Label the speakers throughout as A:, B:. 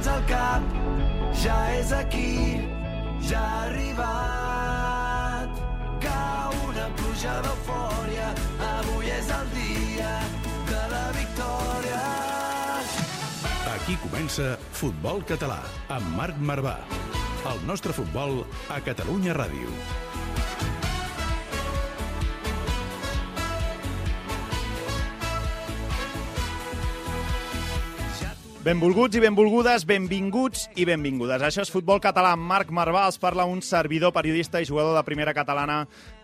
A: mans al cap, ja és aquí, ja ha arribat. Cau una pluja d'eufòria, avui és el dia de la victòria.
B: Aquí comença Futbol Català, amb Marc Marvà. El nostre futbol a Catalunya Ràdio.
C: Benvolguts i benvolgudes, benvinguts i benvingudes. Això és Futbol Català Marc Marvà. Els parla un servidor, periodista i jugador de primera catalana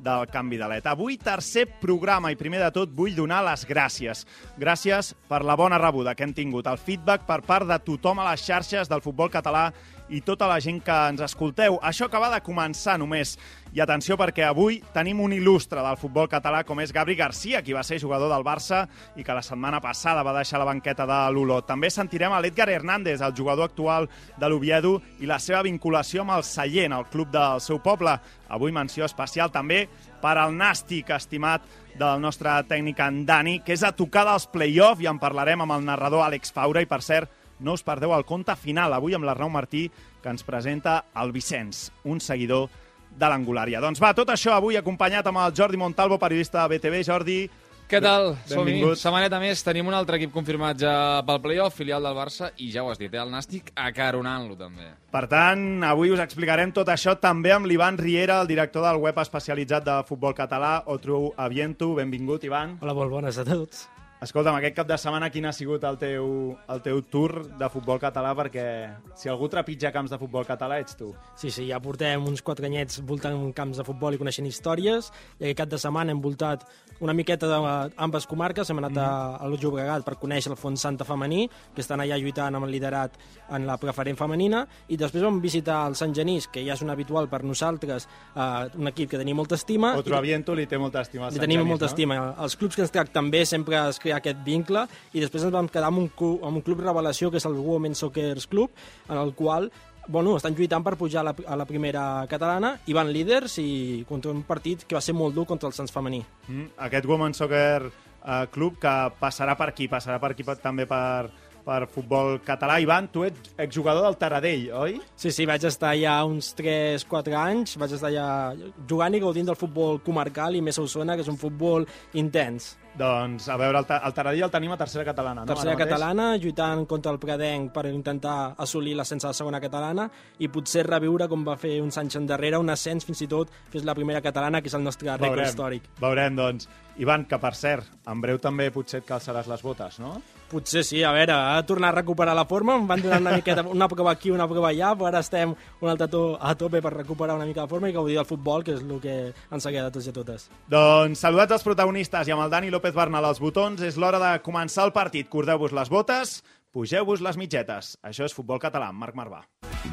C: del Canvi de l'ETA. Avui, tercer programa i primer de tot vull donar les gràcies. Gràcies per la bona rebuda que hem tingut, el feedback per part de tothom a les xarxes del futbol català i tota la gent que ens escolteu. Això acaba de començar només. I atenció perquè avui tenim un il·lustre del futbol català com és Gabri Garcia, qui va ser jugador del Barça i que la setmana passada va deixar la banqueta de l'Olot. També sentirem a l'Edgar Hernández, el jugador actual de l'Oviedo, i la seva vinculació amb el Sallent, el club del seu poble. Avui menció especial també per al nàstic estimat del nostre tècnic en Dani, que és a tocar dels play-off i en parlarem amb el narrador Àlex Faura i, per cert, no us perdeu el conte final, avui amb l'Arnau Martí, que ens presenta el Vicenç, un seguidor de l'Angulària. Doncs va, tot això avui acompanyat amb el Jordi Montalvo, periodista de BTV. Jordi,
D: Què tal? Som-hi.
C: Benvingut.
D: Setmaneta més. Tenim un altre equip confirmat ja pel playoff, filial del Barça, i ja ho has dit, eh? el Nàstic acaronant-lo també.
C: per tant, avui us explicarem tot això també amb l'Ivan Riera, el director del web especialitzat de futbol català, Otru Aviento. Benvingut, Ivan.
E: Hola, molt bones a tots.
C: Escolta'm, aquest cap de setmana quin ha sigut el teu, el teu tour de futbol català? Perquè si algú trepitja camps de futbol català ets tu.
E: Sí, sí, ja portem uns quatre anyets voltant camps de futbol i coneixent històries, i aquest cap de setmana hem voltat una miqueta d'ambes comarques, hem anat a, a Llobregat per conèixer el Fons Santa femení, que estan allà lluitant amb el liderat en la preferent femenina, i després vam visitar el Sant Genís, que ja és un habitual per nosaltres, eh, un equip que tenim molta estima.
C: Otru
E: i-
C: Aviento li té molta estima al Sant
E: tenim
C: Genís,
E: molta
C: no?
E: estima. Els clubs que ens tracten bé sempre es crea aquest vincle i després ens vam quedar amb un, amb un club revelació que és el Women Soccer Club en el qual bueno, estan lluitant per pujar a la, a la primera catalana i van líders i contra un partit que va ser molt dur contra el Sants femení.
C: Mm, aquest Women Soccer uh, Club que passarà per aquí, passarà per aquí també per, per futbol català. Ivan, tu ets exjugador del Taradell, oi?
E: Sí, sí, vaig estar allà uns 3-4 anys, vaig estar allà jugant i gaudint del futbol comarcal i més a Osona, que és un futbol intens.
C: Doncs, a veure, el, Ta- el Taradell el tenim a tercera catalana, no?
E: Tercera catalana, lluitant contra el Predenc per intentar assolir l'ascens a la segona catalana i potser reviure com va fer uns anys endarrere, un ascens fins i tot fins la primera catalana, que és el nostre rècord històric.
C: Veurem, doncs. Ivan, que per cert, en breu també potser et calçaràs les botes, no?
E: Potser sí, a veure, ha de tornar a recuperar la forma, em van donar una miqueta, una prova aquí, una prova allà, però ara estem un altre to a tope per recuperar una mica la forma i gaudir del futbol, que és el que ens agrada a tots i totes.
C: Doncs saludats els protagonistes i amb el Dani López Bernal als botons, és l'hora de començar el partit. Cordeu-vos les botes, pugeu-vos les mitgetes. Això és Futbol Català, Marc Marvà.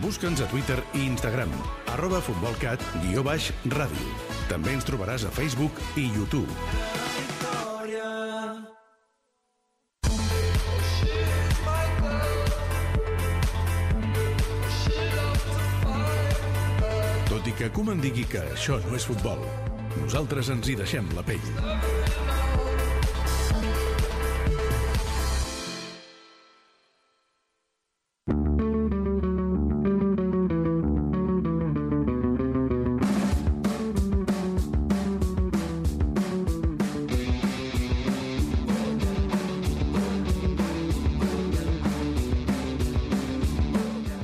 B: Busca'ns a Twitter i Instagram, arroba futbolcat, guió baix, ràdio. També ens trobaràs a Facebook i YouTube. Tot i que Koeman digui que això no és futbol, nosaltres ens hi deixem la pell.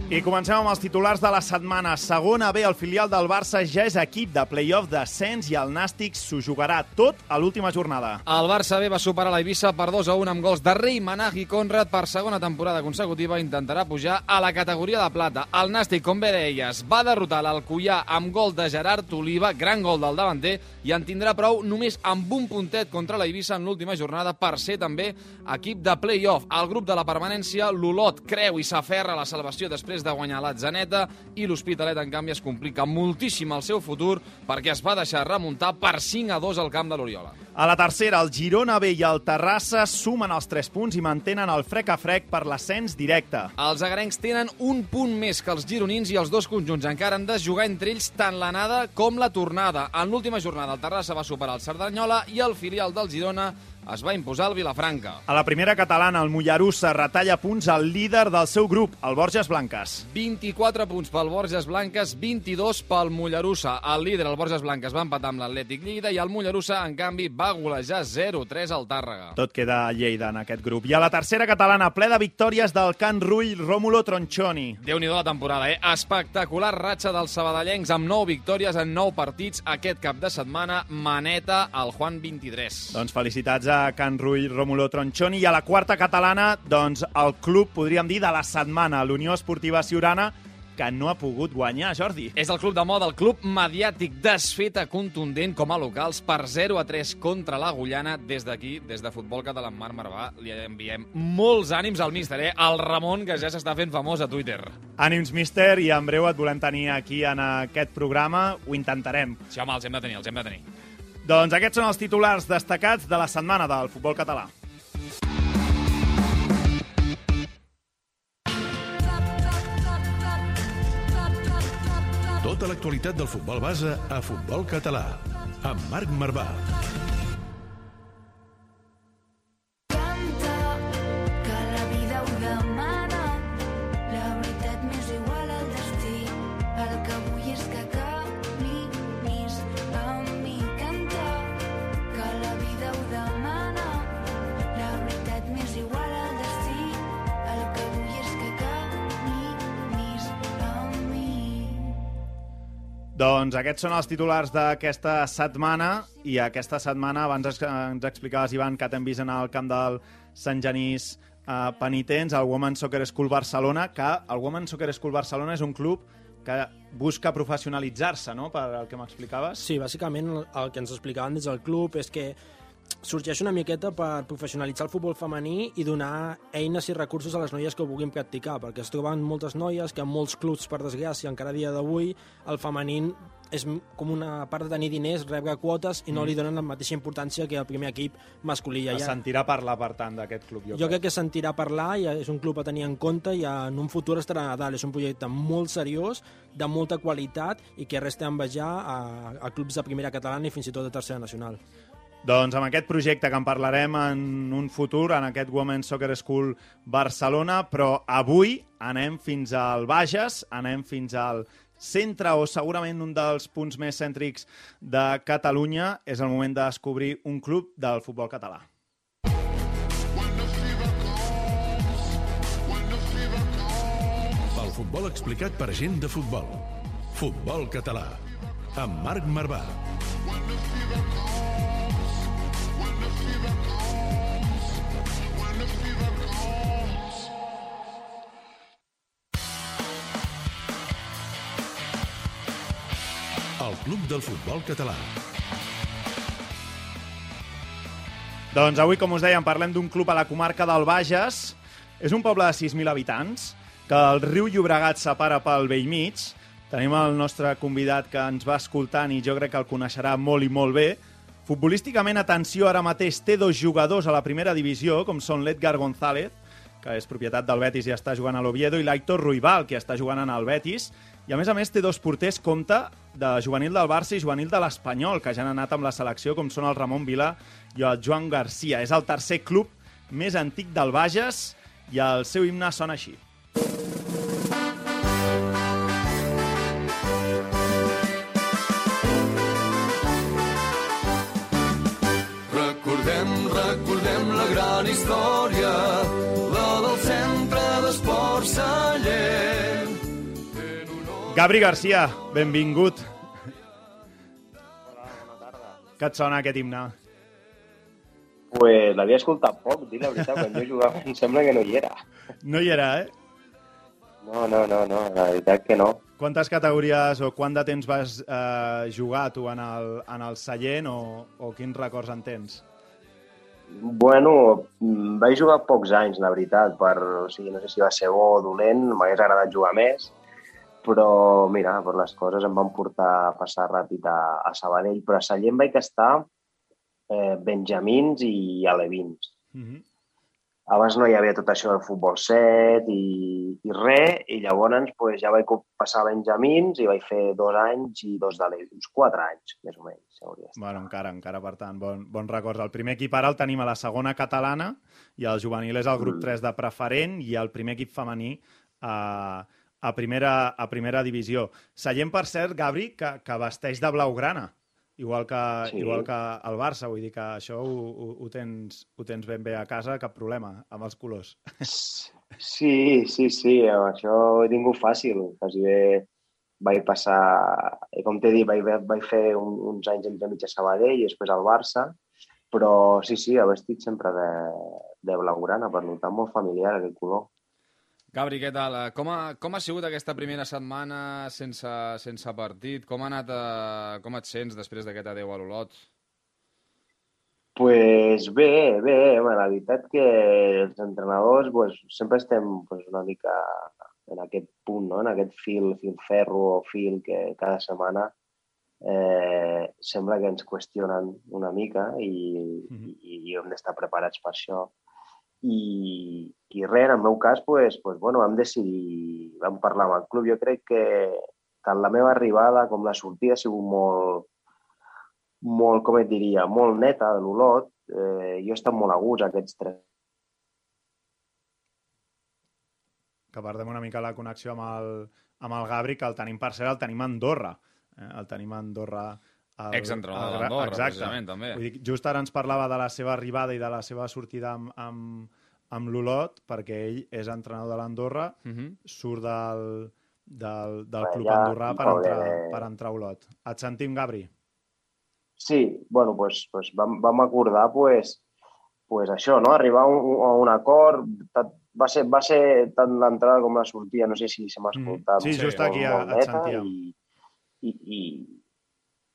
C: I comencem amb els titulars de la setmana. Segona B, el filial del Barça ja és equip de play-off d'ascens i el Nàstic s'ho jugarà tot a l'última jornada.
D: El Barça B va superar la Eivissa per 2 a 1 amb gols de Rei, Manag i Conrad per segona temporada consecutiva intentarà pujar a la categoria de plata. El Nàstic, com bé deies, va derrotar l'Alcoià amb gol de Gerard Oliva, gran gol del davanter, i en tindrà prou només amb un puntet contra la Eivissa en l'última jornada per ser també equip de play-off. El grup de la permanència, l'Olot, creu i s'aferra a la salvació després de guanyar l'Atzaneta i l'Hospitalet, en canvi, es complica moltíssim el seu futur perquè es va deixar remuntar per 5 a 2 al camp de l'Oriola.
C: A la tercera, el Girona B i el Terrassa sumen els 3 punts i mantenen el frec a frec per l'ascens directe.
D: Els agarencs tenen un punt més que els gironins i els dos conjunts encara han de jugar entre ells tant l'anada com la tornada. En l'última jornada el Terrassa va superar el Cerdanyola i el filial del Girona es va imposar el Vilafranca.
C: A la primera catalana, el Mollerussa retalla punts al líder del seu grup, el Borges Blanques.
D: 24 punts pel Borges Blanques, 22 pel Mollerussa. El líder, el Borges Blanques, va empatar amb l'Atlètic Lleida i el Mollerussa, en canvi, va golejar 0-3 al Tàrrega.
C: Tot queda a Lleida en aquest grup. I a la tercera catalana, ple de victòries del Can Rull, Rómulo Tronchoni.
D: Déu-n'hi-do la temporada, eh? Espectacular ratxa dels sabadellencs amb 9 victòries en 9 partits aquest cap de setmana. Maneta al Juan 23.
C: Doncs felicitats a Can Rull, Rómulo Tronchoni. I a la quarta catalana, doncs el club, podríem dir, de la setmana, l'Unió Esportiva Ciurana, que no ha pogut guanyar, Jordi.
D: És el club de moda, el club mediàtic desfeta contundent com a locals per 0 a 3 contra l'Agullana. Des d'aquí, des de Futbol Català Marc Marvà, li enviem molts ànims al míster, eh? El Ramon, que ja s'està fent famós a Twitter.
C: Ànims, míster, i en breu et volem tenir aquí en aquest programa. Ho intentarem.
D: Sí, home, els hem de tenir, els hem de tenir.
C: Doncs aquests són els titulars destacats de la setmana del futbol català.
B: Tota l'actualitat del futbol base a Futbol Català. Amb Marc Marvà.
C: Doncs aquests són els titulars d'aquesta setmana i aquesta setmana, abans ens, explicaves, Ivan, que t'hem vist en el camp del Sant Genís eh, Penitents, el Women Soccer School Barcelona, que el Women Soccer School Barcelona és un club que busca professionalitzar-se, no?, per el que m'explicaves.
E: Sí, bàsicament el que ens explicaven des del club és que sorgeix una miqueta per professionalitzar el futbol femení i donar eines i recursos a les noies que ho vulguin practicar, perquè es troben moltes noies que en molts clubs, per desgràcia, encara dia d'avui, el femení és com una part de tenir diners, rebre quotes i no li donen la mateixa importància que el primer equip masculí.
C: Es
E: Ja,
C: sentirà parlar, per tant, d'aquest club, jo,
E: jo crec que sentirà parlar i és un club a tenir en compte i en un futur estarà a dalt. És un projecte molt seriós, de molta qualitat i que res té a envejar a, a clubs de primera catalana i fins i tot de tercera nacional.
C: Doncs amb aquest projecte que en parlarem en un futur, en aquest Women's Soccer School Barcelona, però avui anem fins al Bages, anem fins al centre o segurament un dels punts més cèntrics de Catalunya. És el moment de descobrir un club del futbol català.
B: El futbol explicat per gent de futbol. Futbol català. Amb Marc Marvà. El Club del Futbol Català.
C: Doncs avui, com us dèiem, parlem d'un club a la comarca del Bages. És un poble de 6.000 habitants, que el riu Llobregat separa pel vell mig. Tenim el nostre convidat que ens va escoltant i jo crec que el coneixerà molt i molt bé. Futbolísticament, atenció, ara mateix té dos jugadors a la primera divisió, com són l'Edgar González, que és propietat del Betis i està jugant a l'Oviedo, i l'Aitor Ruibal, que està jugant en el Betis. I a més a més té dos porters compte de juvenil del Barça i juvenil de l'Espanyol, que ja han anat amb la selecció, com són el Ramon Vila i el Joan Garcia. És el tercer club més antic del Bages i el seu himne sona així. Gabri Garcia, benvingut. Hola, bona tarda. Què et sona aquest himne?
F: Pues l'havia escoltat poc, dir la veritat, quan jo jugava em sembla que no hi era.
C: No hi era, eh?
F: No, no, no, no, la veritat que no.
C: Quantes categories o quant de temps vas eh, jugar tu en el, en el Sallent o, o quins records en tens?
F: Bueno, vaig jugar pocs anys, la veritat, per, o sigui, no sé si va ser bo o dolent, m'hagués agradat jugar més, però mira, per les coses em van portar a passar ràpid a, a Sabadell, però a Sallent vaig estar eh, benjamins i alevins.
C: Mm -hmm.
F: abans no hi havia tot això del futbol set i, i res, i llavors pues, ja vaig passar a Benjamins i vaig fer dos anys i dos de l'E, uns quatre anys, més o menys.
C: Bueno, encara, encara, per tant, bon, bons records. El primer equip ara el tenim a la segona catalana i el juvenil és el grup
F: Mm.
C: 3 de preferent i el primer equip femení a, a, primera, a primera divisió. Sallent, per cert, Gabri, que, que vesteix de blaugrana, igual que,
F: Sí.
C: igual que el Barça. Vull dir que això ho, ho, ho, tens, ho tens ben bé a casa, cap problema, amb els colors.
F: Sí, sí, sí, amb això ho he tingut fàcil. Quasi bé vaig passar, com t'he dit, vaig, vaig fer un, uns anys entre mig a Sabadell i després al Barça, però sí, sí, he vestit sempre de, de blaugrana, per notar molt familiar aquest color.
D: Gabri, què tal? Eh, Com ha, com ha sigut aquesta primera setmana sense, sense partit? Com, ha anat, eh, com et sents després d'aquest adeu a l'Olot?
F: pues bé, bé, home, la veritat que els entrenadors pues, sempre estem pues, una mica en aquest punt, no? en aquest fil, fil ferro o fil que cada setmana eh, sembla que ens qüestionen una mica i,
C: Mhm.
F: i, i hem d'estar preparats per això. I, i res, en el meu cas, pues, pues, bueno, vam decidir, vam parlar amb el club. Jo crec que tant la meva arribada com la sortida ha sigut molt, molt, com et diria, molt neta de l'Olot. Eh, jo he estat molt a gust aquests tres
C: que perdem una mica la connexió amb el, amb el Gabri, que el tenim per cert, el tenim a Andorra. Eh? El tenim a Andorra. El,
D: Exentrenador d'Andorra,
C: exacte.
D: precisament, també.
C: Vull dir, just ara ens parlava de la seva arribada i de la seva sortida amb, amb, amb l'Olot, perquè ell és entrenador de l'Andorra,
D: Uh -huh.
C: surt del, del, del
F: Bé,
C: club
F: ja,
C: andorrà per entrar, per entrar a Olot. Et sentim, Gabri?
F: Sí, bueno, pues, pues vam, vam acordar pues, pues això, no? arribar a un, a un acord. Va ser, va ser tant l'entrada com la sortida, no sé si se m'ha
C: Mm.
F: escoltat.
C: Sí, just aquí
F: molt
C: et sentíem.
F: I, i, i,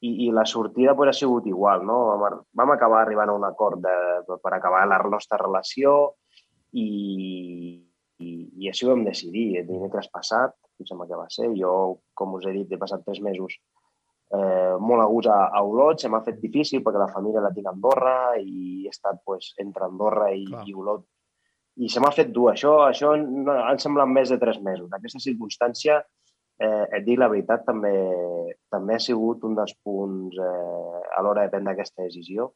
F: i, i la sortida pues, ha sigut igual. No? Vam, vam acabar arribant a un acord de, per acabar la nostra relació i, i, i així ho vam decidir. El dimecres passat, em sembla que va ser, jo, com us he dit, he passat tres mesos eh, molt a gust a, a Olot, se m'ha fet difícil perquè la família la tinc a Andorra i he estat pues, entre Andorra i,
C: Clar.
F: i Olot. I se m'ha fet dur. Això, això no, han semblat més de tres mesos. Aquesta circumstància, eh, et dic la veritat, també, també ha sigut un dels punts eh, a l'hora de prendre aquesta decisió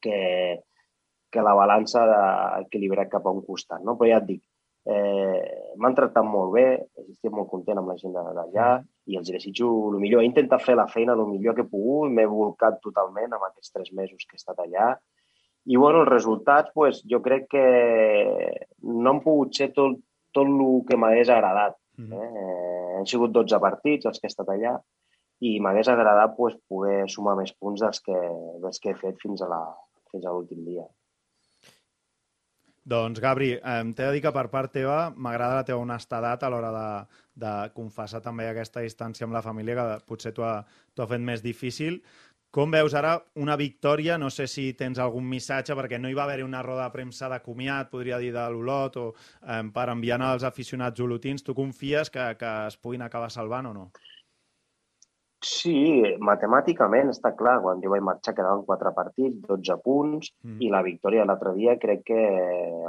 F: que, que la balança ha equilibrat cap a un costat. No? Però ja et dic, eh, m'han tractat molt bé, estic molt content amb la gent d'allà i els desitjo el millor. He intentat fer la feina el millor que he pogut, m'he volcat totalment amb aquests tres mesos que he estat allà. I bueno, els resultats, pues, jo crec que no han pogut ser tot, tot el que m'hagués agradat.
C: Mm.
F: Eh, han sigut 12 partits els que he estat allà i m'hagués agradat pues, poder sumar més punts dels que, dels que he fet fins a la- fins a l'últim dia.
C: Doncs, Gabri, eh, t'he de dir que per part teva m'agrada la teva honestedat a l'hora de, de confessar també aquesta distància amb la família, que potser t'ho ha, ha fet més difícil. Com veus ara una victòria? No sé si tens algun missatge, perquè no hi va haver una roda de premsa de comiat, podria dir, de l'Olot, o eh, per enviar als aficionats olotins. Tu confies que, que es puguin acabar salvant o no?
F: Sí, matemàticament està clar. Quan jo vaig marxar quedaven quatre partits, 12 punts,
C: Mm.
F: i la victòria l'altre dia crec que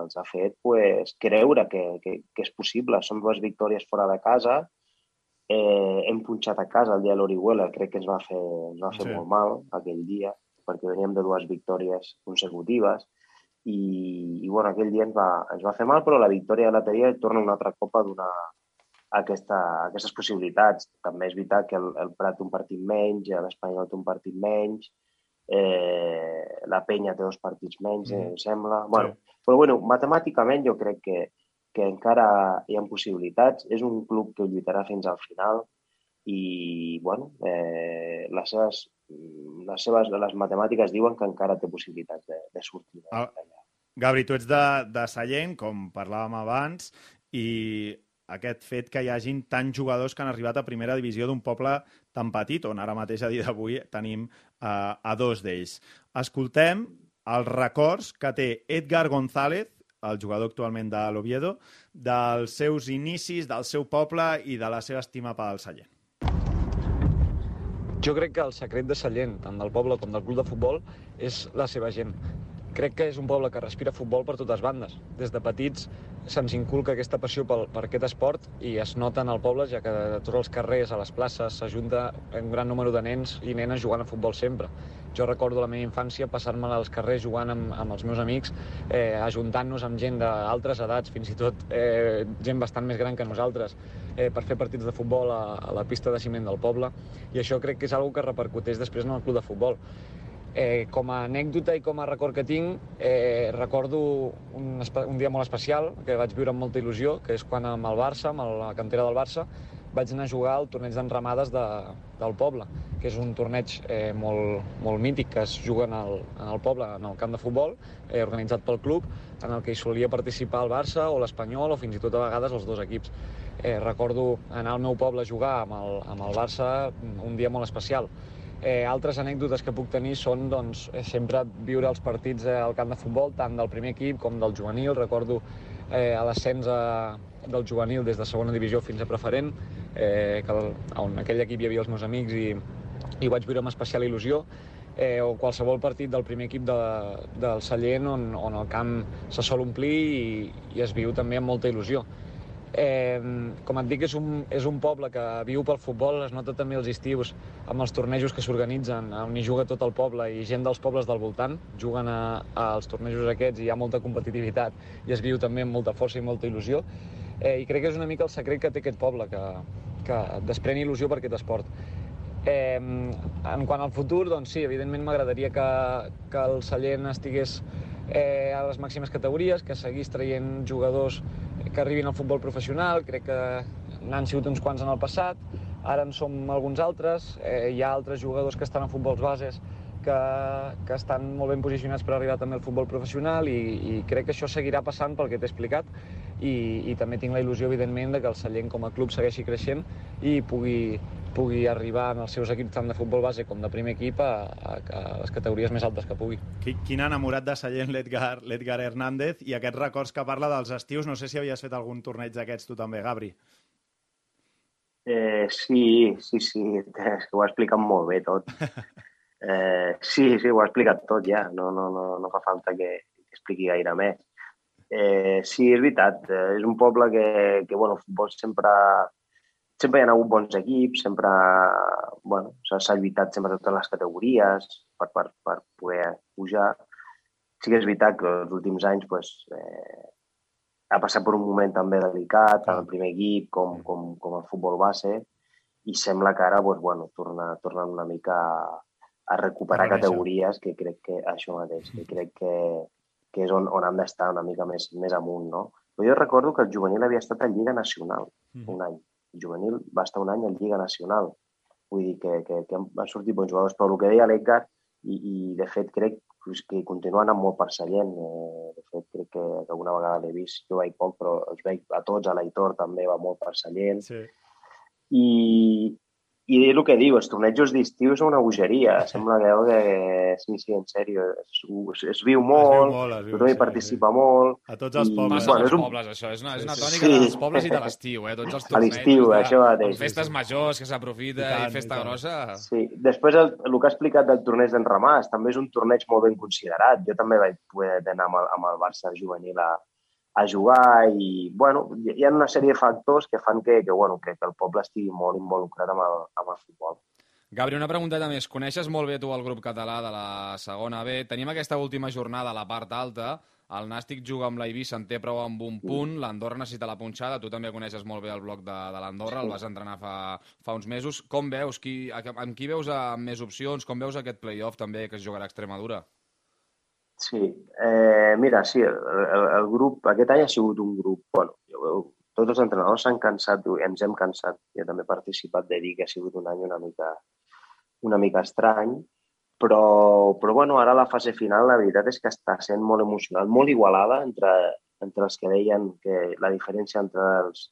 F: els ha fet pues, creure que, que, que és possible. Són dues victòries fora de casa, eh, hem punxat a casa el dia de l'Orihuela, crec que ens va fer, ens va fer
C: Sí.
F: molt mal aquell dia, perquè veníem de dues victòries consecutives, i, i bueno, aquell dia ens va, ens va fer mal, però la victòria de l'altre torna una altra copa a donar aquesta, aquestes possibilitats. També és veritat que el, el Prat un partit menys, l'Espanyol té un partit menys, eh, la Penya té dos partits menys,
C: Mm.
F: em sembla. Bueno, Però bueno, matemàticament jo crec que, que encara hi ha possibilitats. És un club que lluitarà fins al final i, bueno, eh, les, seves, les seves les matemàtiques diuen que encara té possibilitats de, de sortir
C: Ah.
F: d'allà.
C: Gabri, tu ets de, de Sallent, com parlàvem abans, i aquest fet que hi hagin tants jugadors que han arribat a primera divisió d'un poble tan petit, on ara mateix a dia d'avui tenim uh, a dos d'ells. Escoltem els records que té Edgar González, el jugador actualment de l'Oviedo, dels seus inicis, del seu poble i de la seva estima pel Sallent.
G: Jo crec que el secret de Sallent, tant del poble com del club de futbol, és la seva gent. Crec que és un poble que respira futbol per totes bandes. Des de petits se'ns inculca aquesta passió pel, per aquest esport i es nota en el poble, ja que a tots els carrers, a les places, s'ajunta un gran número de nens i nenes jugant a futbol sempre. Jo recordo la meva infància passar-me als carrers jugant amb, amb els meus amics, eh, ajuntant-nos amb gent d'altres edats, fins i tot eh, gent bastant més gran que nosaltres, eh, per fer partits de futbol a, a la pista de ciment del poble, i això crec que és una que repercuteix després en el club de futbol. Eh, com a anècdota i com a record que tinc, eh, recordo un, un dia molt especial que vaig viure amb molta il·lusió, que és quan amb el Barça, amb la cantera del Barça, vaig anar a jugar al torneig d'enramades de, del poble, que és un torneig eh, molt, molt mític que es juga en el, en el poble, en el camp de futbol, eh, organitzat pel club, en el que hi solia participar el Barça o l'Espanyol o fins i tot a vegades els dos equips. Eh, recordo anar al meu poble a jugar amb el, amb el Barça un dia molt especial. Eh, altres anècdotes que puc tenir són doncs, eh, sempre viure els partits eh, al camp de futbol, tant del primer equip com del juvenil. Recordo eh, a l'ascens a- del juvenil des de segona divisió fins a preferent, eh, que el, on aquell equip hi havia els meus amics i, i vaig viure amb especial il·lusió eh, o qualsevol partit del primer equip de, del Sallent on, on el camp se sol omplir i, i es viu també amb molta il·lusió. Eh, com et dic, és un, és un poble que viu pel futbol, es nota també els estius amb els tornejos que s'organitzen, on hi juga tot el poble i gent dels pobles del voltant juguen a, als tornejos aquests i hi ha molta competitivitat i es viu també amb molta força i molta il·lusió. Eh, I crec que és una mica el secret que té aquest poble, que, que desprèn il·lusió per aquest esport. Eh, en quant al futur, doncs sí, evidentment m'agradaria que, que el Sallent estigués eh, a les màximes categories, que seguís traient jugadors que arribin al futbol professional. Crec que n'han sigut uns quants en el passat, ara en som alguns altres. Eh, hi ha altres jugadors que estan a futbols bases que, que estan molt ben posicionats per arribar també al futbol professional i, i crec que això seguirà passant pel que t'he explicat i, i també tinc la il·lusió, evidentment, de que el Sallent com a club segueixi creixent i pugui, pugui arribar en els seus equips tant de futbol base com de primer equip a, a, a les categories més altes que pugui.
C: Qui- Quin enamorat de Sallent l'Edgar l'Edgar Hernández i aquests records que parla dels estius. No sé si havies fet algun torneig d'aquests tu també, Gabri.
F: Eh, sí, sí, sí, és que ho ha explicat molt bé tot. Eh, sí, sí, ho ha explicat tot ja, no, no, no, no fa falta que, que expliqui gaire més. Eh, sí, és veritat, eh, és un poble que, que bueno, el futbol sempre, sempre hi ha hagut bons equips, sempre bueno, s'ha lluitat sempre a totes les categories per, per, per poder pujar. Sí que és veritat que els últims anys pues, eh, ha passat per un moment també delicat, tant el primer equip com, com, com el futbol base, i sembla que ara pues, bueno, torna, torna una mica a, a recuperar
C: A
F: categories que crec que això mateix, que crec que, que és on, on han d'estar una mica més, més amunt, no? Però jo recordo que el juvenil havia estat en Lliga Nacional un any. Juvenil va estar un any en Lliga Nacional. Vull dir que, que, que han sortit bons jugadors, però el que deia l'Edgar, i, i de fet crec pues, que continua anant molt per Sallent. Eh, de fet, crec que, alguna vegada l'he vist, jo vaig poc, però els veig a tots, a l'Aitor també va molt per Sallent.
C: Sí.
F: I, i el que diu, els tornejos d'estiu són una bogeria. Sembla que, que sí, sí, en sèrio, es, es, es viu molt,
C: molt, es viu,
F: tothom hi
C: sí,
F: participa molt.
C: A tots els
F: I,
C: pobles.
D: Passa
F: bueno, és un-
D: pobles, això. És una, és una
C: Sí,
D: tònica
F: sí.
D: dels pobles i de l'estiu, eh? Tots els
F: A l'estiu,
D: tornejos de-
F: això mateix.
D: Festes majors que s'aprofita
C: I tant,
D: i festa
C: i
D: grossa...
F: Sí, després el, el que ha explicat del torneig d'enramats també és un torneig molt ben considerat. Jo també vaig poder anar amb el, amb el Barça juvenil a, a jugar i, bueno, hi ha una sèrie de factors que fan que, que, bueno, que, que el poble estigui molt involucrat amb el, amb el futbol.
D: Gabri, una pregunteta més. Coneixes molt bé tu el grup català de la segona B. Tenim aquesta última jornada a la part alta. El Nàstic juga amb la Eivissa, en té prou amb un punt. L'Andorra necessita la punxada. Tu també coneixes molt bé el bloc de, de l'Andorra, el vas entrenar fa, fa uns mesos. Com veus? Qui, amb qui veus amb més opcions? Com veus aquest play-off també que es jugarà a Extremadura?
F: Sí, eh, mira, sí, el, el, el grup, aquest any ha sigut un grup, bueno, jo, tots els entrenadors s'han cansat, ens hem cansat, jo també he participat de dir que ha sigut un any una mica, una mica estrany, però, però bueno, ara la fase final la veritat és que està sent molt emocional, molt igualada entre, entre els que deien que la diferència entre els,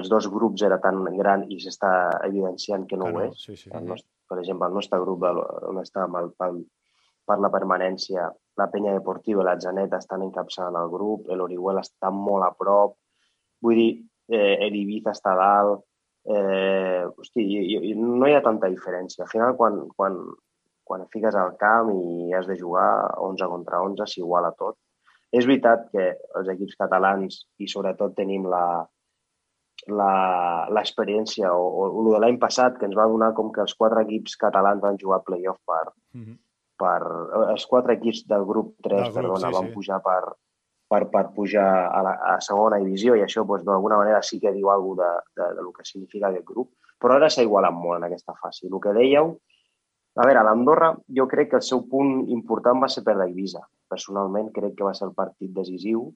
F: els dos grups era tan gran i s'està evidenciant que no
C: Que
F: ho és.
C: sí, sí.
F: El nostre, per exemple, el nostre grup, on estàvem el, el, per la permanència, la penya deportiva la Zaneta estan encapçalant el grup, l'Orihuela està molt a prop, vull dir, eh, l'Ibiza està a dalt, eh, hosti, i, i, no hi ha tanta diferència. Al final, quan, quan, quan et fiques al camp i has de jugar 11 contra 11, s'iguala tot. És veritat que els equips catalans, i sobretot tenim la l'experiència o, o, el de l'any passat, que ens va donar com que els quatre equips catalans van jugar playoff per,
C: Mhm.
F: Per... Els quatre equips del grup 3,
C: Del grup,
F: perdona,
C: sí,
F: van
C: sí.
F: pujar per, per, per pujar a, la, a segona divisió i això doncs, d'alguna manera sí que diu alguna de, de, de lo que significa aquest grup, però ara s'ha igualat molt en aquesta fase. El que dèieu, a veure, a l'Andorra jo crec que el seu punt important va ser per l'Eivissa. Personalment crec que va ser el partit decisiu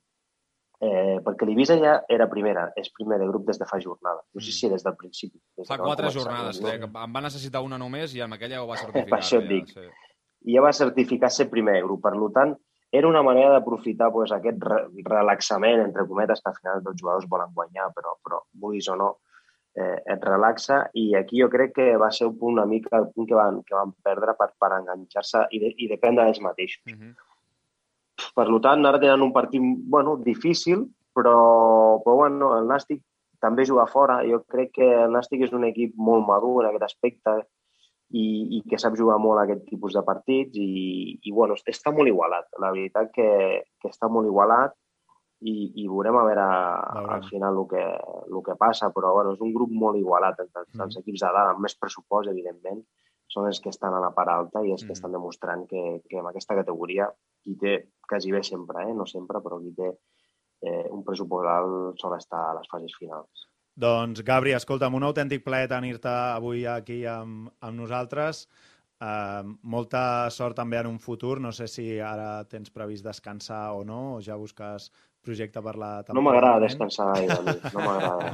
F: eh, perquè l'Eivissa ja era primera, és primer de grup des de fa jornada. No sé si des del principi. Des
D: Fa quatre
F: començar,
D: jornades,
F: no?
D: crec. Em va necessitar una només i amb aquella ho va certificar.
F: Per això et
D: ja,
F: dic.
D: sí.
F: I ja va certificar ser primer grup. Per tant, era una manera d'aprofitar pues, aquest re relaxament, entre cometes, que al final els jugadors volen guanyar, però, però vulguis o no, eh, et relaxa. I aquí jo crec que va ser un punt una mica el punt que van, que van perdre per, per enganxar-se i, de, i dependre d'ells mateixos.
D: Mhm.
F: Per tant, ara tenen un partit bueno, difícil, però, però bueno, el Nàstic també juga fora. Jo crec que el Nàstic és un equip molt madur en aquest aspecte i, i que sap jugar molt aquest tipus de partits i, i bueno, està molt igualat. La veritat que, que està molt igualat i, i veurem a veure
C: Veurem.
F: al final el que, el que passa, però bueno, és un grup molt igualat entre els,
C: Mm.
F: els equips de dalt, amb més pressupost, evidentment, són els que estan a la part alta i els que
D: Mm.
F: estan demostrant que, que en aquesta categoria qui té, quasi bé sempre, eh? no sempre, però qui té eh, un pressupost alt sol estar a les fases finals.
C: Doncs, Gabri, escolta'm, un autèntic plaer tenir-te avui aquí amb, amb nosaltres. Uh, molta sort també en un futur. No sé si ara tens previst descansar o no, o ja busques projecte per la temporada.
F: No m'agrada descansar gaire, no m'agrada.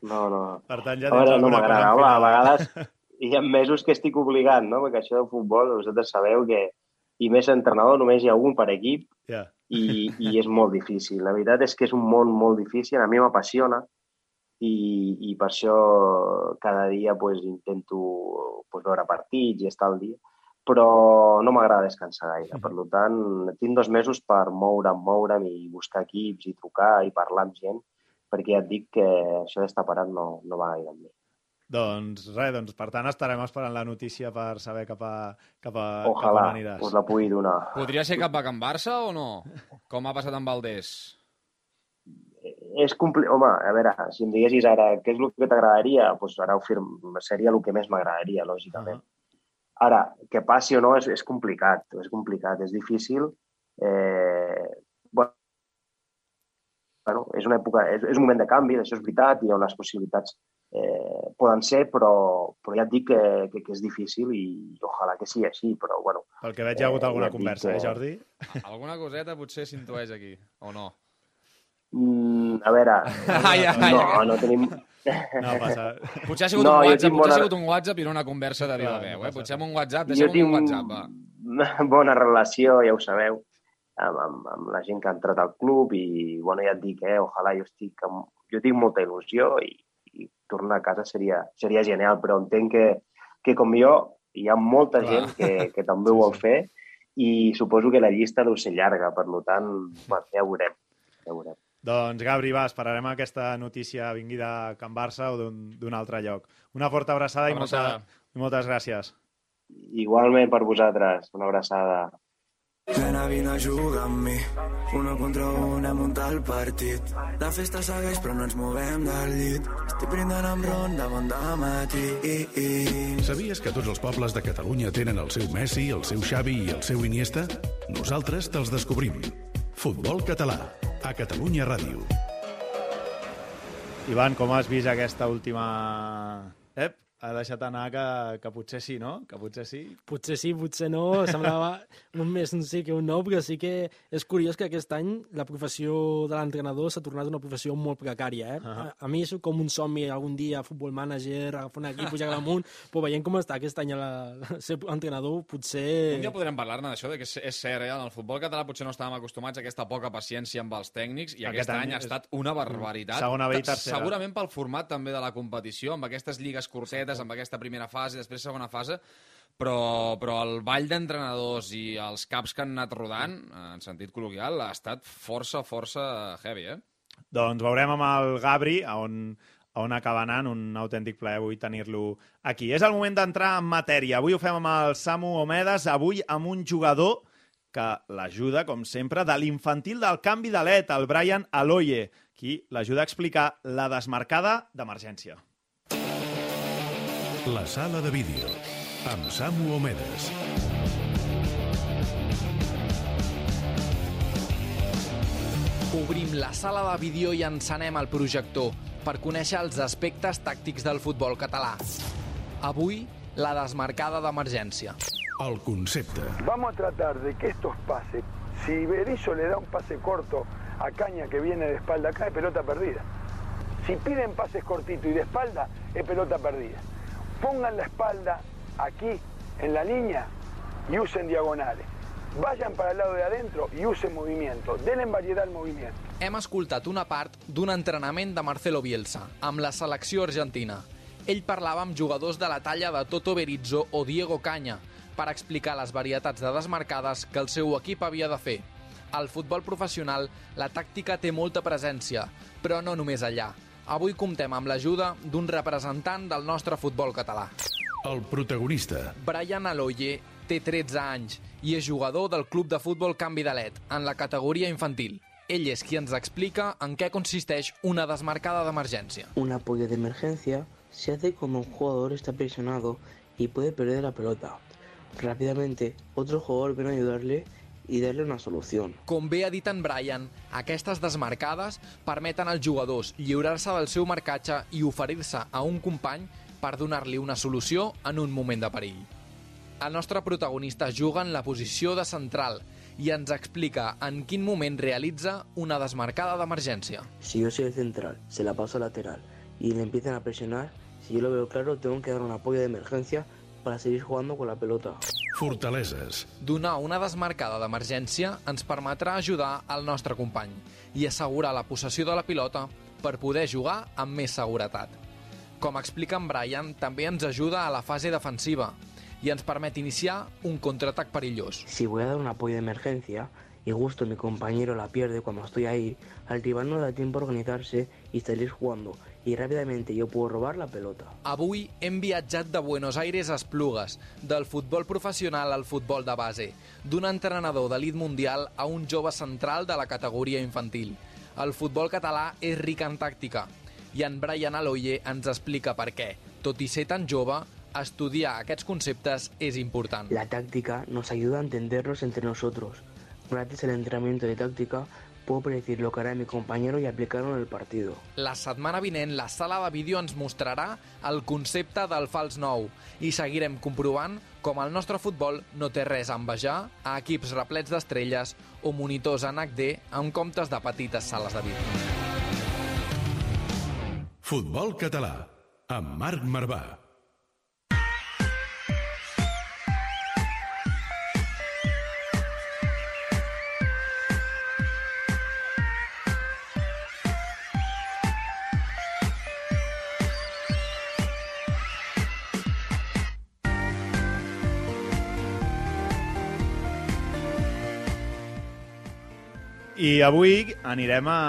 F: No, no.
C: Per tant, ja
F: A veure, no m'agrada. Home, a vegades hi ha mesos que estic obligat, no? Perquè això del futbol, vosaltres sabeu que i més entrenador només hi ha un per equip
C: Ja.
F: i, i és molt difícil. La veritat és que és un món molt difícil, a mi m'apassiona i, i per això cada dia pues, intento pues, veure partits i estar al dia, però no m'agrada descansar gaire. Per tant, tinc dos mesos per moure'm, moure'm i buscar equips i trucar i parlar amb gent, perquè ja et dic que això d'estar parat no, no va gaire amb mi.
C: Doncs res, doncs per tant estarem esperant la notícia per saber cap a, cap a, cap a
F: Ojalà
C: on aniràs.
F: us la pugui donar.
D: Podria ser cap a Can Barça o no? Com ha passat amb Valdés?
F: És compli... Home, a veure, si em diguessis ara què és el que t'agradaria, doncs ara ho firm... seria el que més m'agradaria, lògicament.
C: Ah.
F: Ara, que passi o no és, és complicat, és complicat, és difícil. Eh... Bueno, bueno, és una època, és, és un moment de canvi, això és veritat, i on les possibilitats eh, poden ser, però, però ja et dic que, que, que és difícil i ojalà que sigui així, però bueno,
C: Pel que veig hi ha hagut
F: Eh,
C: alguna
F: ja
C: conversa,
F: que-
C: eh, Jordi?
D: Alguna coseta potser s'intueix aquí, o no?
F: Mm, a veure,
D: Ai, ai,
F: no,
D: ai.
F: no tenim...
C: No passa.
D: Potser ha sigut
F: No,
D: un WhatsApp, potser ha
F: bona-
D: sigut un WhatsApp i no una conversa de viva veu, eh? Potser amb un WhatsApp,
F: jo
D: deixem un WhatsApp, va.
F: bona relació, ja ho sabeu, amb, amb, amb la gent que ha entrat al club i, bueno, ja et dic, eh, ojalà jo estic amb, jo tinc molta il·lusió i, i tornar a casa seria, seria genial, però entenc que, que com jo hi ha molta
D: Clar.
F: gent que, que també
C: Sí,
F: ho vol
C: sí.
F: fer i suposo que la llista deu ser llarga, per tant, bueno, ja ho veurem. Ja ho veurem.
C: Doncs, Gabri, va, esperarem aquesta notícia vinguda a Can Barça o d'un d'un altre lloc. Una forta abraçada,
D: Abraçada.
C: i, molta, i moltes gràcies.
F: Igualment per vosaltres, una abraçada.
A: Nena, vine a jugar amb mi. Una contra una hem muntat el partit. La festa segueix però no ens movem del llit. Estic brindant amb ron de bon matí. I, i.
B: Sabies que tots els pobles de Catalunya tenen el seu Messi, el seu Xavi i el seu Iniesta? Nosaltres te'ls descobrim. Futbol català, a Catalunya Ràdio.
C: Ivan, com has vist aquesta última... Ep, ha deixat anar que, que potser sí, no? Que potser sí.
E: Potser sí, potser no, semblava un més un sí que un no, però sí que és curiós que aquest any la professió de l'entrenador s'ha tornat una professió molt precària. Eh? Uh -huh. a, a mi és com un somni algun dia, futbol manager, agafar un equip, pujar amunt, però veient com està aquest any la, ser entrenador, potser...
D: Un dia podrem parlar-ne d'això, de que és, és cert, eh? en el futbol català potser no estàvem acostumats a aquesta poca paciència amb els tècnics i
C: Aquest
D: aquest, any
C: any
D: ha
C: és-
D: estat una barbaritat.
C: Segona B i
D: Ta-
C: tercera.
D: Segurament pel format també de la competició, amb aquestes lligues curtetes, amb aquesta primera fase, després segona fase, però, però el ball d'entrenadors i els caps que han anat rodant, en sentit col·loquial, ha estat força, força heavy, eh?
C: Doncs veurem amb el Gabri on, on acaba anant. Un autèntic plaer avui tenir-lo aquí. És el moment d'entrar en matèria. Avui ho fem amb el Samu Omedes, avui amb un jugador que l'ajuda, com sempre, de l'infantil del canvi de let, el Brian Aloye, qui l'ajuda a explicar la desmarcada d'emergència.
B: La sala de vídeo, amb Samu Omedes.
H: Obrim la sala de vídeo i encenem el projector per conèixer els aspectes tàctics del futbol català. Avui, la desmarcada d'emergència.
B: El concepte.
I: Vamos a tratar de que estos pases, si Berizzo le da un pase corto a Caña que viene de espalda acá, es pelota perdida. Si piden pases cortitos y de espalda, es pelota perdida. Pongan la espalda aquí, en la línea, y usen diagonales. Vayan para el lado de adentro y usen movimiento. Denle variedad al movimiento.
H: Hem escoltat una part d'un entrenament de Marcelo Bielsa, amb la selecció argentina. Ell parlava amb jugadors de la talla de Toto Berizzo o Diego Caña per explicar les varietats de desmarcades que el seu equip havia de fer. Al futbol professional, la tàctica té molta presència, però no només allà. Avui comptem amb l'ajuda d'un representant del nostre futbol català.
B: El protagonista.
H: Brian Aloye té 13 anys i és jugador del club de futbol Canvi d'Alet, en la categoria infantil. Ell és qui ens explica en què consisteix una desmarcada d'emergència.
J: Un apoyo de emergencia se hace cuando un jugador está presionado y puede perder la pelota. Rápidamente, otro jugador viene a ayudarle y darle una solución.
H: Com bé ha dit en Brian, aquestes desmarcades permeten als jugadors lliurar-se del seu marcatge i oferir-se a un company per donar-li una solució en un moment de perill. El nostre protagonista juga en la posició de central i ens explica en quin moment realitza una desmarcada d'emergència.
J: Si yo soy el central, se la paso al lateral y le empiezan a presionar, si yo lo veo claro, tengo que dar un apoyo de emergencia para seguir jugando con la pelota.
B: Fortaleses.
H: Donar una desmarcada d'emergència ens permetrà ajudar al nostre company i assegurar la possessió de la pilota per poder jugar amb més seguretat. Com explica en Brian, també ens ajuda a la fase defensiva i ens permet iniciar un contraatac perillós.
J: Si voy a dar un apoyo de emergencia y justo mi compañero la pierde cuando estoy ahí, al rival no le da tiempo a organizarse y salir jugando y rápidamente yo puedo robar la pelota.
H: Avui hem viatjat de Buenos Aires a Esplugues, del futbol professional al futbol de base, d'un entrenador d'elit mundial a un jove central de la categoria infantil. El futbol català és ric en tàctica i en Brian Aloye ens explica per què, tot i ser tan jove, estudiar aquests conceptes és important.
J: La táctica nos ayuda a entendernos entre nosotros. Gracias al entrenamiento de táctica, puedo predecir lo que hará mi compañero y aplicarlo en el partido.
H: La setmana vinent la sala de vídeo ens mostrarà el concepte del fals nou i seguirem comprovant com el nostre futbol no té res a envejar a equips replets d'estrelles o monitors en HD en comptes de petites sales de vídeo.
B: Futbol català, amb Marc Marvà.
C: I avui anirem a...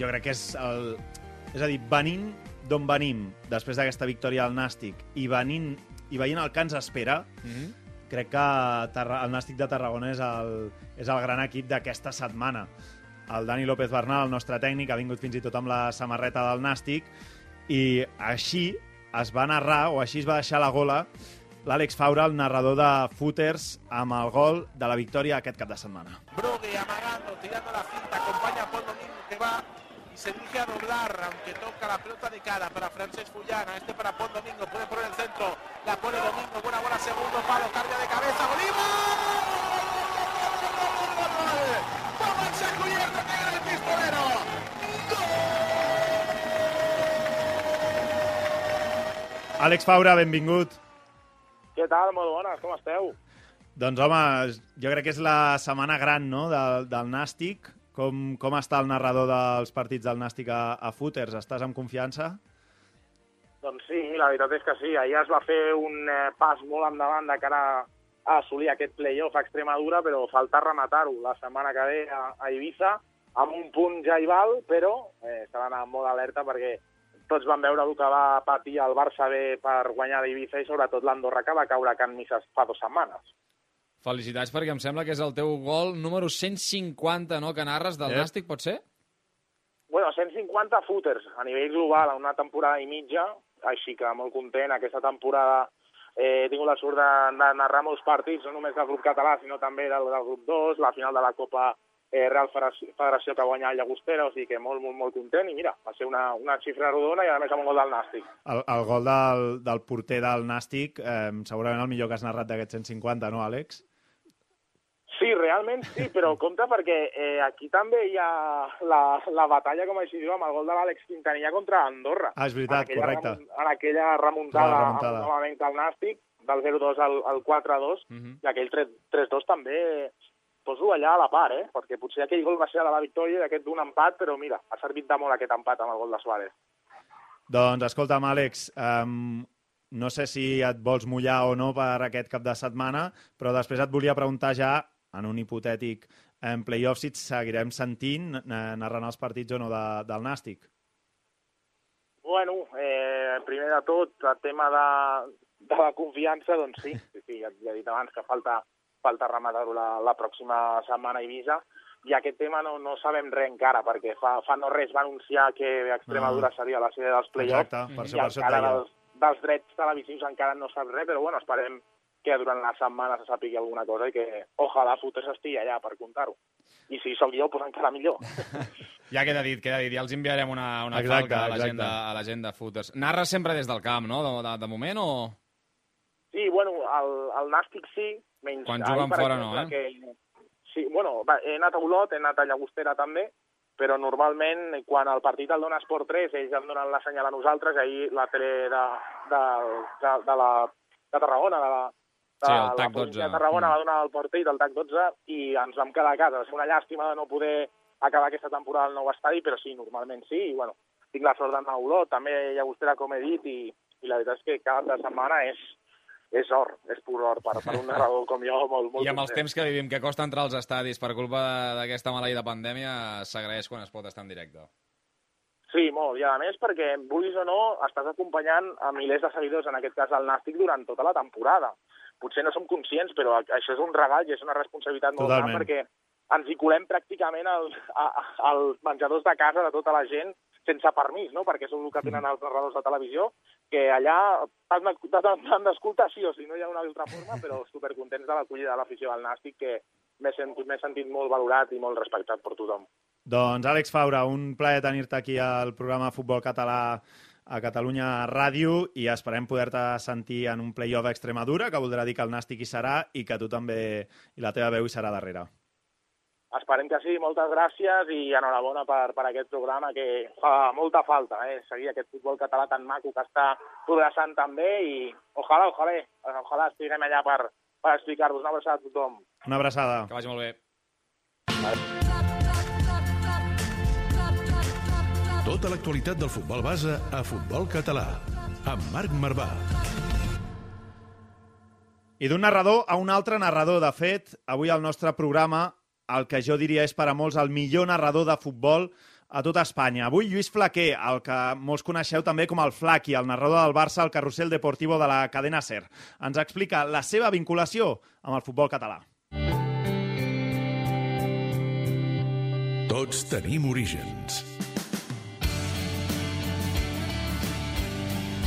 C: Jo crec que és el... És a dir, venint d'on venim després d'aquesta victòria al Nàstic i venint i veient el que ens espera, mm. -hmm. crec que Tarra- el Nàstic de Tarragona és el, és el gran equip d'aquesta setmana. El Dani López Bernal, el nostre tècnic, ha vingut fins i tot amb la samarreta del Nàstic i així es va narrar, o així es va deixar la gola, l'Àlex Faura, el narrador de Footers, amb el gol de la victòria aquest cap de setmana.
K: Brogue amagando, tirando la cinta, acompaña a Paul Domingo que va y se dirige a doblar, aunque toca la pelota de cara para Francesc Fullana, este para Paul Domingo, puede poner el centro, la pone Domingo, buena bola, segundo palo, carga de cabeza, Bolívar.
C: Àlex Faura, benvingut.
L: Què tal? Molt bones, com esteu?
C: Doncs, home, jo crec que és la setmana gran no? del, del Nàstic. Com, com està el narrador dels partits del Nàstic a, a Footers? Estàs amb confiança?
L: Doncs sí, la veritat és que sí. Ahir es va fer un eh, pas molt endavant de cara a assolir aquest play-off a Extremadura, però falta rematar-ho la setmana que ve a, a Ibiza, amb un punt ja hi val, però eh, s'ha d'anar molt alerta perquè tots van veure el que va patir el Barça B per guanyar l'Ibiza i sobretot l'Andorra que va caure a Can Misses fa dues setmanes.
D: Felicitats, perquè em sembla que és el teu gol número 150, no?, que narres del
C: Eh.
D: Nàstic, pot ser?
L: Bueno, 150 footers a nivell global en una temporada i mitja, així que molt content. Aquesta temporada eh, he tingut la sort de, de narrar molts partits, no només del grup català, sinó també del, del grup 2, la final de la Copa eh, Real Federació, Federació que guanya el Llagostera, o sigui que molt, molt, molt content. I mira, va ser una, una xifra rodona i a més amb un gol del Nàstic.
C: El, el gol del, del porter del Nàstic, eh, segurament el millor que has narrat d'aquests 150, no, Àlex?
L: Sí, realment sí, però compte perquè eh, aquí també hi ha la, la batalla, com així diu, amb el gol de l'Àlex Quintanilla contra Andorra.
C: Ah, és veritat,
L: en aquella,
C: correcte.
L: remon- En aquella remuntada,
C: La remuntada.
L: amb novament el Nàstic, del 0-2 al, al 4-2,
D: Mhm.
L: i aquell 3- 3-2 també poso allà a la part, eh? perquè potser aquell gol va ser de la victòria i aquest d'un empat, però mira, ha servit de molt aquest empat amb el gol de Suárez.
C: Doncs escolta'm, Àlex, um, no sé si et vols mullar o no per aquest cap de setmana, però després et volia preguntar ja, en un hipotètic en playoff, si et seguirem sentint eh, narrant els partits o no de, del Nàstic.
L: Bueno, eh, primer de tot, el tema de, de la confiança, doncs sí, sí, sí ja, ja he dit abans que falta, falta rematar-ho la, la pròxima setmana a Ibiza, i aquest tema no, no sabem res encara, perquè fa, fa no res va anunciar que Extremadura
C: Ah.
L: seria la sèrie dels play-offs, i
C: per
L: encara dels, dels drets televisius encara no sap res, però bueno, esperem que durant la setmana se sàpiga alguna cosa i que ojalà Footers estigui allà per contar-ho. I si sóc jo, doncs encara millor.
D: Ja queda dit, queda dit. Ja els enviarem una, una
C: Exacte,
D: falca a la, gent
C: exacte.
D: de, a la gent de footers. Narres sempre des del camp, no?, de, de, de moment, o...?
L: Sí, bueno, el, el Nàstic sí, menys...
D: Quan
L: ahir,
D: juguen
L: per
D: fora no,
L: exemple, Que... Sí, bueno, va, he anat a Olot, he anat a Llagostera també, però normalment quan el partit el dona Esport 3, ells em donen la senyal a nosaltres, ahir la tele de, de, de, de, la, de Tarragona, de la,
D: Sí, el
L: la
D: TAC
L: província
D: 12.
L: de Tarragona
D: Mm.
L: va donar el partit, el TAC 12, i ens vam quedar a casa. Va ser una llàstima de no poder acabar aquesta temporada al nou estadi, però sí, normalment sí, i bueno, tinc la sort d'anar a Olot, també a Llagostera, com he dit, i, i la veritat és que cada setmana és, és or, és pur or per, per un narrador com jo, molt, molt
D: I amb els temps que vivim, que costa entrar als estadis per culpa d'aquesta maleïda pandèmia, s'agraeix quan es pot estar en directe.
L: Sí, molt, i a més perquè, vulguis o no, estàs acompanyant a milers de seguidors, en aquest cas el Nàstic, durant tota la temporada. Potser no som conscients, però això és un regal i és una responsabilitat molt
C: Totalment.
L: gran perquè ens hi colem pràcticament al, a, als menjadors de casa de tota la gent sense permís, no? perquè és el que tenen els narradors de televisió, que allà t'han de- t'han t'han d'escoltar sí o sí, no hi ha una altra forma, però supercontents de l'acollida de l'afició del Nàstic, que m'he sentit, sentit molt valorat i molt respectat per tothom.
C: Doncs Àlex Faura, un plaer tenir-te aquí al programa Futbol Català a Catalunya Ràdio i esperem poder-te sentir en un play-off a Extremadura, que voldrà dir que el Nàstic hi serà i que tu també, i la teva veu hi serà darrere.
L: Esperem que sí, moltes gràcies i enhorabona per, per aquest programa que fa molta falta, eh? seguir aquest futbol català tan maco que està progressant també i ojalà, ojalà, ojalà estiguem allà per, per explicar-vos. Una abraçada a tothom.
C: Una abraçada.
D: Que vagi molt bé.
B: Tota l'actualitat del futbol base a Futbol Català, amb Marc Marvà.
C: I d'un narrador a un altre narrador. De fet, avui al nostre programa, el que jo diria és per a molts el millor narrador de futbol a tota Espanya. Avui Lluís Flaquer, el que molts coneixeu també com el Flaqui, el narrador del Barça al carrusel deportivo de la cadena SER. Ens explica la seva vinculació amb el futbol català.
B: Tots tenim orígens.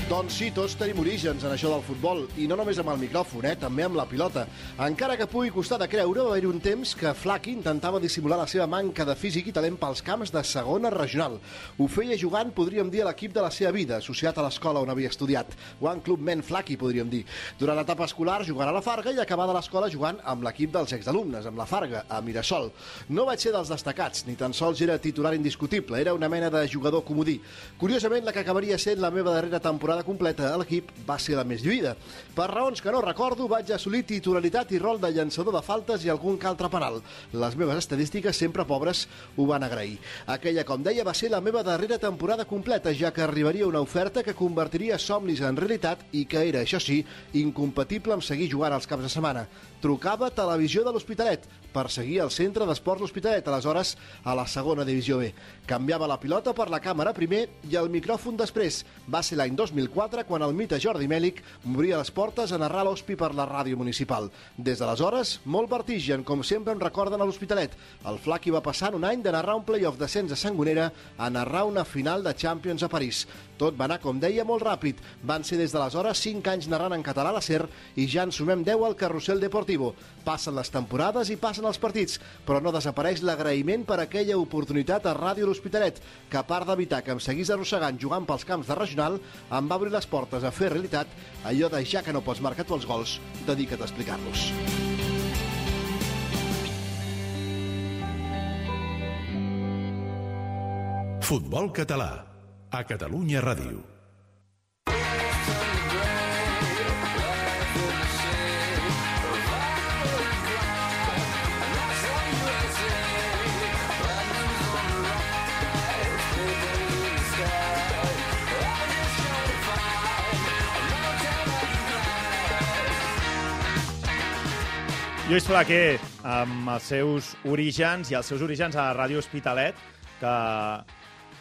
M: Doncs sí, tots tenim orígens en això del futbol, i no només amb el micròfon, eh, també amb la pilota. Encara que pugui costar de creure, va haver un temps que Flaqui intentava dissimular la seva manca de físic i talent pels camps de segona regional. Ho feia jugant, podríem dir, a l'equip de la seva vida, associat a l'escola on havia estudiat. One Club Men Flaqui, podríem dir. Durant l'etapa escolar, jugant a la Farga i acabada l'escola jugant amb l'equip dels exalumnes, amb la Farga, a Mirasol. No vaig ser dels destacats, ni tan sols era titular indiscutible, era una mena de jugador comodí. Curiosament, la que acabaria sent la meva darrera temporada completa a l'equip va ser la més lluïda. Per raons que no recordo, vaig assolir titularitat i rol de llançador de faltes i algun que altre penal. Les meves estadístiques, sempre pobres, ho van agrair. Aquella, com deia, va ser la meva darrera temporada completa, ja que arribaria una oferta que convertiria somnis en realitat i que era, això sí, incompatible amb seguir jugant als caps de setmana. Trucava Televisió de l'Hospitalet per seguir el centre d'esports L'Hospitalet, aleshores a la segona divisió B. Canviava la pilota per la càmera primer i el micròfon després. Va ser l'any 2004 quan el mite Jordi Mèlic m'obria les portes a narrar l'Hospi per la ràdio municipal. Des d'aleshores, molt vertigen, com sempre em recorden a l'Hospitalet. El Flaqui va passar un any de narrar un playoff descens a Sangonera a narrar una final de Champions a París. Tot va anar, com deia, molt ràpid. Van ser des d'aleshores 5 anys narrant en català la SER i ja en sumem 10 al Carrusel Deportivo. Passen les temporades i passen els partits, però no desapareix l'agraïment per aquella oportunitat a Ràdio L'Hospitalet, que a part d'evitar que em seguís arrossegant jugant pels camps de regional, em va obrir les portes a fer realitat allò de ja que no pots marcar tu els gols, dedica't a explicar-los.
B: Futbol català, a Catalunya Ràdio.
C: Lluís Flaquer, amb els seus orígens i els seus orígens a Ràdio Hospitalet, que,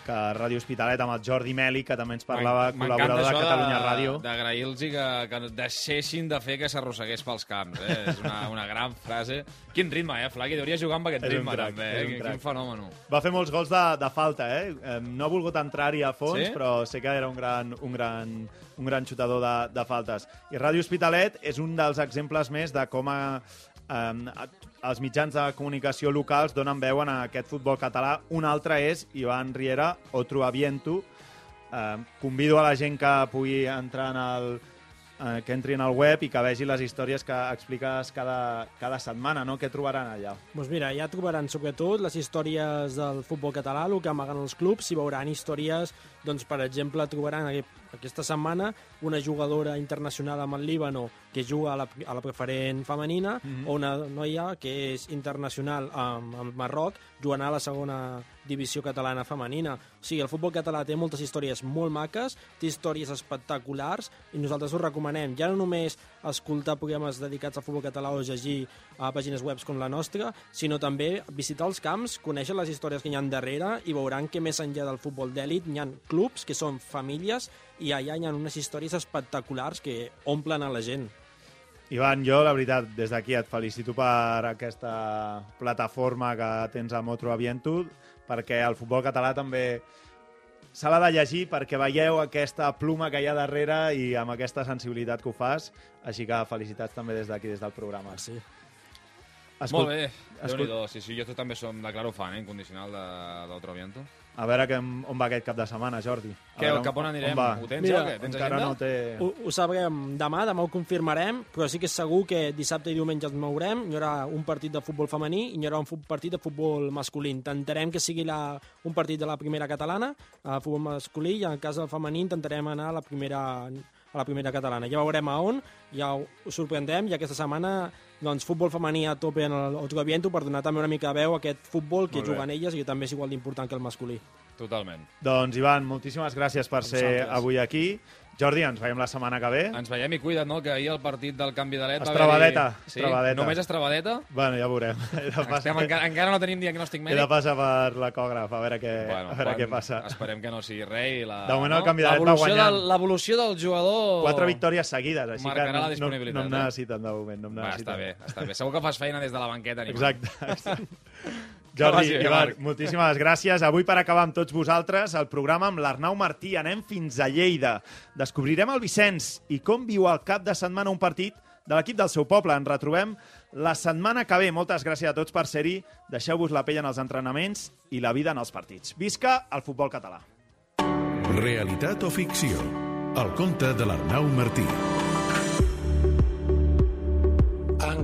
C: que Ràdio Hospitalet amb el Jordi Meli, que també ens parlava, col·laborador de Catalunya Ràdio.
D: D'agrair-los que, que deixessin de fer que s'arrossegués pels camps. Eh? És una, una gran frase. Quin ritme, eh, Flaqui? Hauria jugar amb aquest
C: És
D: ritme,
C: crac,
D: també. Eh?
C: un
D: Quin, fenomen.
C: Va fer molts gols de, de falta, eh? Eh, No ha volgut entrar-hi a fons,
D: Sí?
C: però sé que era un gran, un gran, un gran xutador de, de faltes. I Ràdio Hospitalet és un dels exemples més de com a, eh, els mitjans de comunicació locals donen veu en aquest futbol català. Un altre és Ivan Riera, Otro Aviento. Eh, convido a la gent que pugui entrar en el, eh, que en el web i que vegi les històries que expliques cada, cada setmana, no? Què trobaran allà?
E: Doncs mira, ja trobaran sobretot les històries del futbol català, el que amaguen els clubs, i veuran històries, doncs, per exemple, trobaran aquest- aquesta setmana una jugadora internacional amb el Líbano que juga a la, a la preferent femenina,
C: Mhm.
E: o una noia que és internacional amb, amb Marroc, jugant a la segona divisió catalana femenina. O sigui, el futbol català té moltes històries molt maques, té històries espectaculars, i nosaltres us recomanem ja no només escoltar programes dedicats al futbol català o llegir a pàgines web com la nostra, sinó també visitar els camps, conèixer les històries que hi ha darrere i veuran que més enllà del futbol d'èlit hi ha clubs que són famílies i allà hi ha unes històries espectaculars que omplen a la gent.
C: Ivan, jo, la veritat, des d'aquí et felicito per aquesta plataforma que tens a Motro Aviento, perquè el futbol català també se l'ha de llegir perquè veieu aquesta pluma que hi ha darrere i amb aquesta sensibilitat que ho fas. Així que felicitats també des d'aquí, des del programa.
E: Sí.
D: Molt bé,
C: escol-
D: déu nhi Sí, sí, jo també som, declaro fan, eh, incondicional de- d'Otro Viento.
C: A veure que, on va aquest cap de setmana, Jordi. A
D: Què,
C: veure,
D: cap on anirem?
C: va?
D: Ho tens ja o què? Tens
C: Encara
D: agenda?
C: no té...
E: Ho, ho sabrem demà, demà ho confirmarem, però sí que és segur que dissabte i diumenge ens mourem, hi haurà un partit de futbol femení i hi haurà un partit de futbol masculí. Intentarem que sigui la, un partit de la primera catalana, a futbol masculí, i en cas del femení intentarem anar a la primera a la primera catalana. Ja veurem a on, ja ho sorprendrem, i aquesta setmana doncs, futbol femení a tope en el Otro Viento per donar també una mica de veu a aquest futbol que juguen elles i que també és igual d'important que el masculí.
D: Totalment.
C: Doncs, Ivan, moltíssimes gràcies per ser avui aquí. Jordi, ens veiem la setmana que ve.
D: Ens veiem i cuida't, no?, que ahir el partit del canvi de led va
C: Estrabadeta,
D: Sí?
C: Estrabadeta.
D: Només Estrabadeta?
C: Bueno, ja veurem. He passar,
D: Estem, encara, encara no tenim diagnòstic
C: he
D: mèdic.
C: de passar per l'ecògraf, a veure què,
D: Bueno,
C: a veure
D: quan-
C: què passa.
D: Esperem que no sigui res. I la,
C: De moment el
D: no?
C: canvi de va
D: L'evolució
C: guanyant.
D: del- L'evolució del jugador...
C: Quatre victòries seguides, així
D: Marcarà
C: que
D: la
C: no, no,
D: disponibilitat,
C: no em
D: eh?
C: necessiten de moment. No em
D: Va,
C: necessiten.
D: està bé, està bé. Segur que fas feina des de la banqueta. animant.
C: Exacte.
D: Que
C: Jordi,
D: bé,
C: Ivan,
D: Marc.
C: moltíssimes gràcies. Avui, per acabar amb tots vosaltres, el programa amb l'Arnau Martí. Anem fins a Lleida. Descobrirem el Vicenç i com viu el cap de setmana un partit de l'equip del seu poble. Ens retrobem la setmana que ve. Moltes gràcies a tots per ser-hi. Deixeu-vos la pell en els entrenaments i la vida en els partits. Visca el futbol català.
B: Realitat o ficció? El conte de l'Arnau Martí.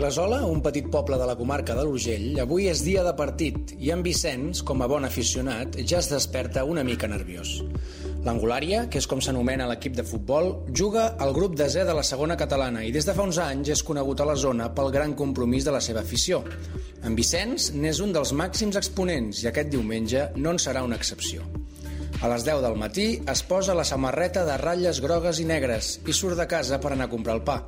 N: Anglesola, un petit poble de la comarca de l'Urgell, avui és dia de partit i en Vicenç, com a bon aficionat, ja es desperta una mica nerviós. L'Angulària, que és com s'anomena l'equip de futbol, juga al grup desè de la segona catalana i des de fa uns anys és conegut a la zona pel gran compromís de la seva afició. En Vicenç n'és un dels màxims exponents i aquest diumenge no en serà una excepció. A les 10 del matí es posa la samarreta de ratlles grogues i negres i surt de casa per anar a comprar el pa.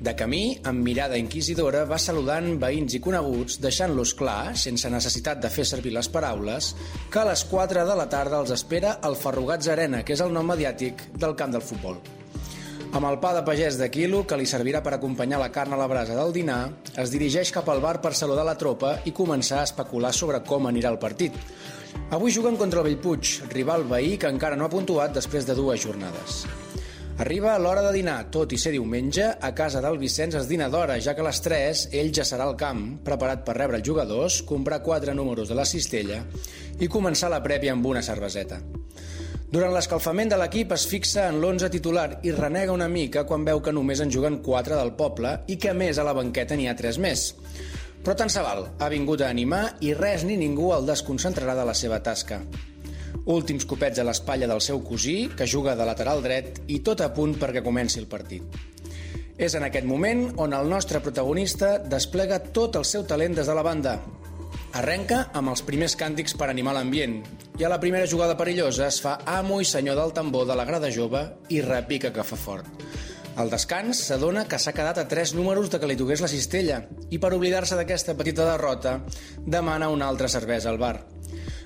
N: De camí, amb mirada inquisidora, va saludant veïns i coneguts, deixant-los clar, sense necessitat de fer servir les paraules, que a les 4 de la tarda els espera el Ferrugats Arena, que és el nom mediàtic del camp del futbol. Amb el pa de pagès de quilo, que li servirà per acompanyar la carn a la brasa del dinar, es dirigeix cap al bar per saludar la tropa i començar a especular sobre com anirà el partit. Avui juguen contra el Bellpuig, rival veí que encara no ha puntuat després de dues jornades. Arriba l'hora de dinar, tot i ser diumenge, a casa del Vicenç es dina d'hora, ja que a les 3 ell ja serà al camp, preparat per rebre els jugadors, comprar quatre números de la cistella i començar la prèvia amb una cerveseta. Durant l'escalfament de l'equip es fixa en l'11 titular i renega una mica quan veu que només en juguen 4 del poble i que a més a la banqueta n'hi ha 3 més. Però tant se val, ha vingut a animar i res ni ningú el desconcentrarà de la seva tasca. Últims copets a l'espatlla del seu cosí, que juga de lateral dret, i tot a punt perquè comenci el partit. És en aquest moment on el nostre protagonista desplega tot el seu talent des de la banda. Arrenca amb els primers càntics per animar l'ambient i a la primera jugada perillosa es fa amo i senyor del tambor de la grada jove i repica que fa fort. Al descans s'adona que s'ha quedat a tres números de que li toqués la cistella i per oblidar-se d'aquesta petita derrota demana una altra cervesa al bar.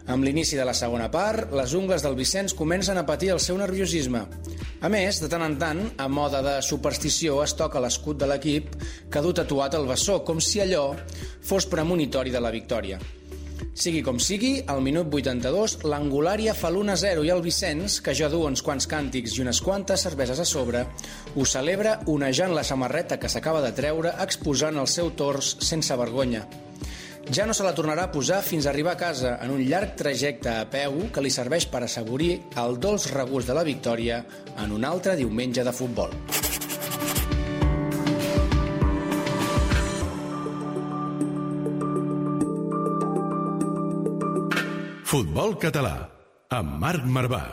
N: Amb l'inici de la segona part, les ungles del Vicenç comencen a patir el seu nerviosisme. A més, de tant en tant, a moda de superstició, es toca l'escut de l'equip que du tatuat al bessó, com si allò fos premonitori de la victòria. Sigui com sigui, al minut 82, l'Angulària fa l'1-0 i el Vicenç, que ja du uns quants càntics i unes quantes cerveses a sobre, ho celebra onejant la samarreta que s'acaba de treure, exposant el seu tors sense vergonya. Ja no se la tornarà a posar fins a arribar a casa en un llarg trajecte a peu que li serveix per assaborir el dolç regust de la victòria en un altre diumenge de futbol.
B: Futbol català, amb Marc Marvà.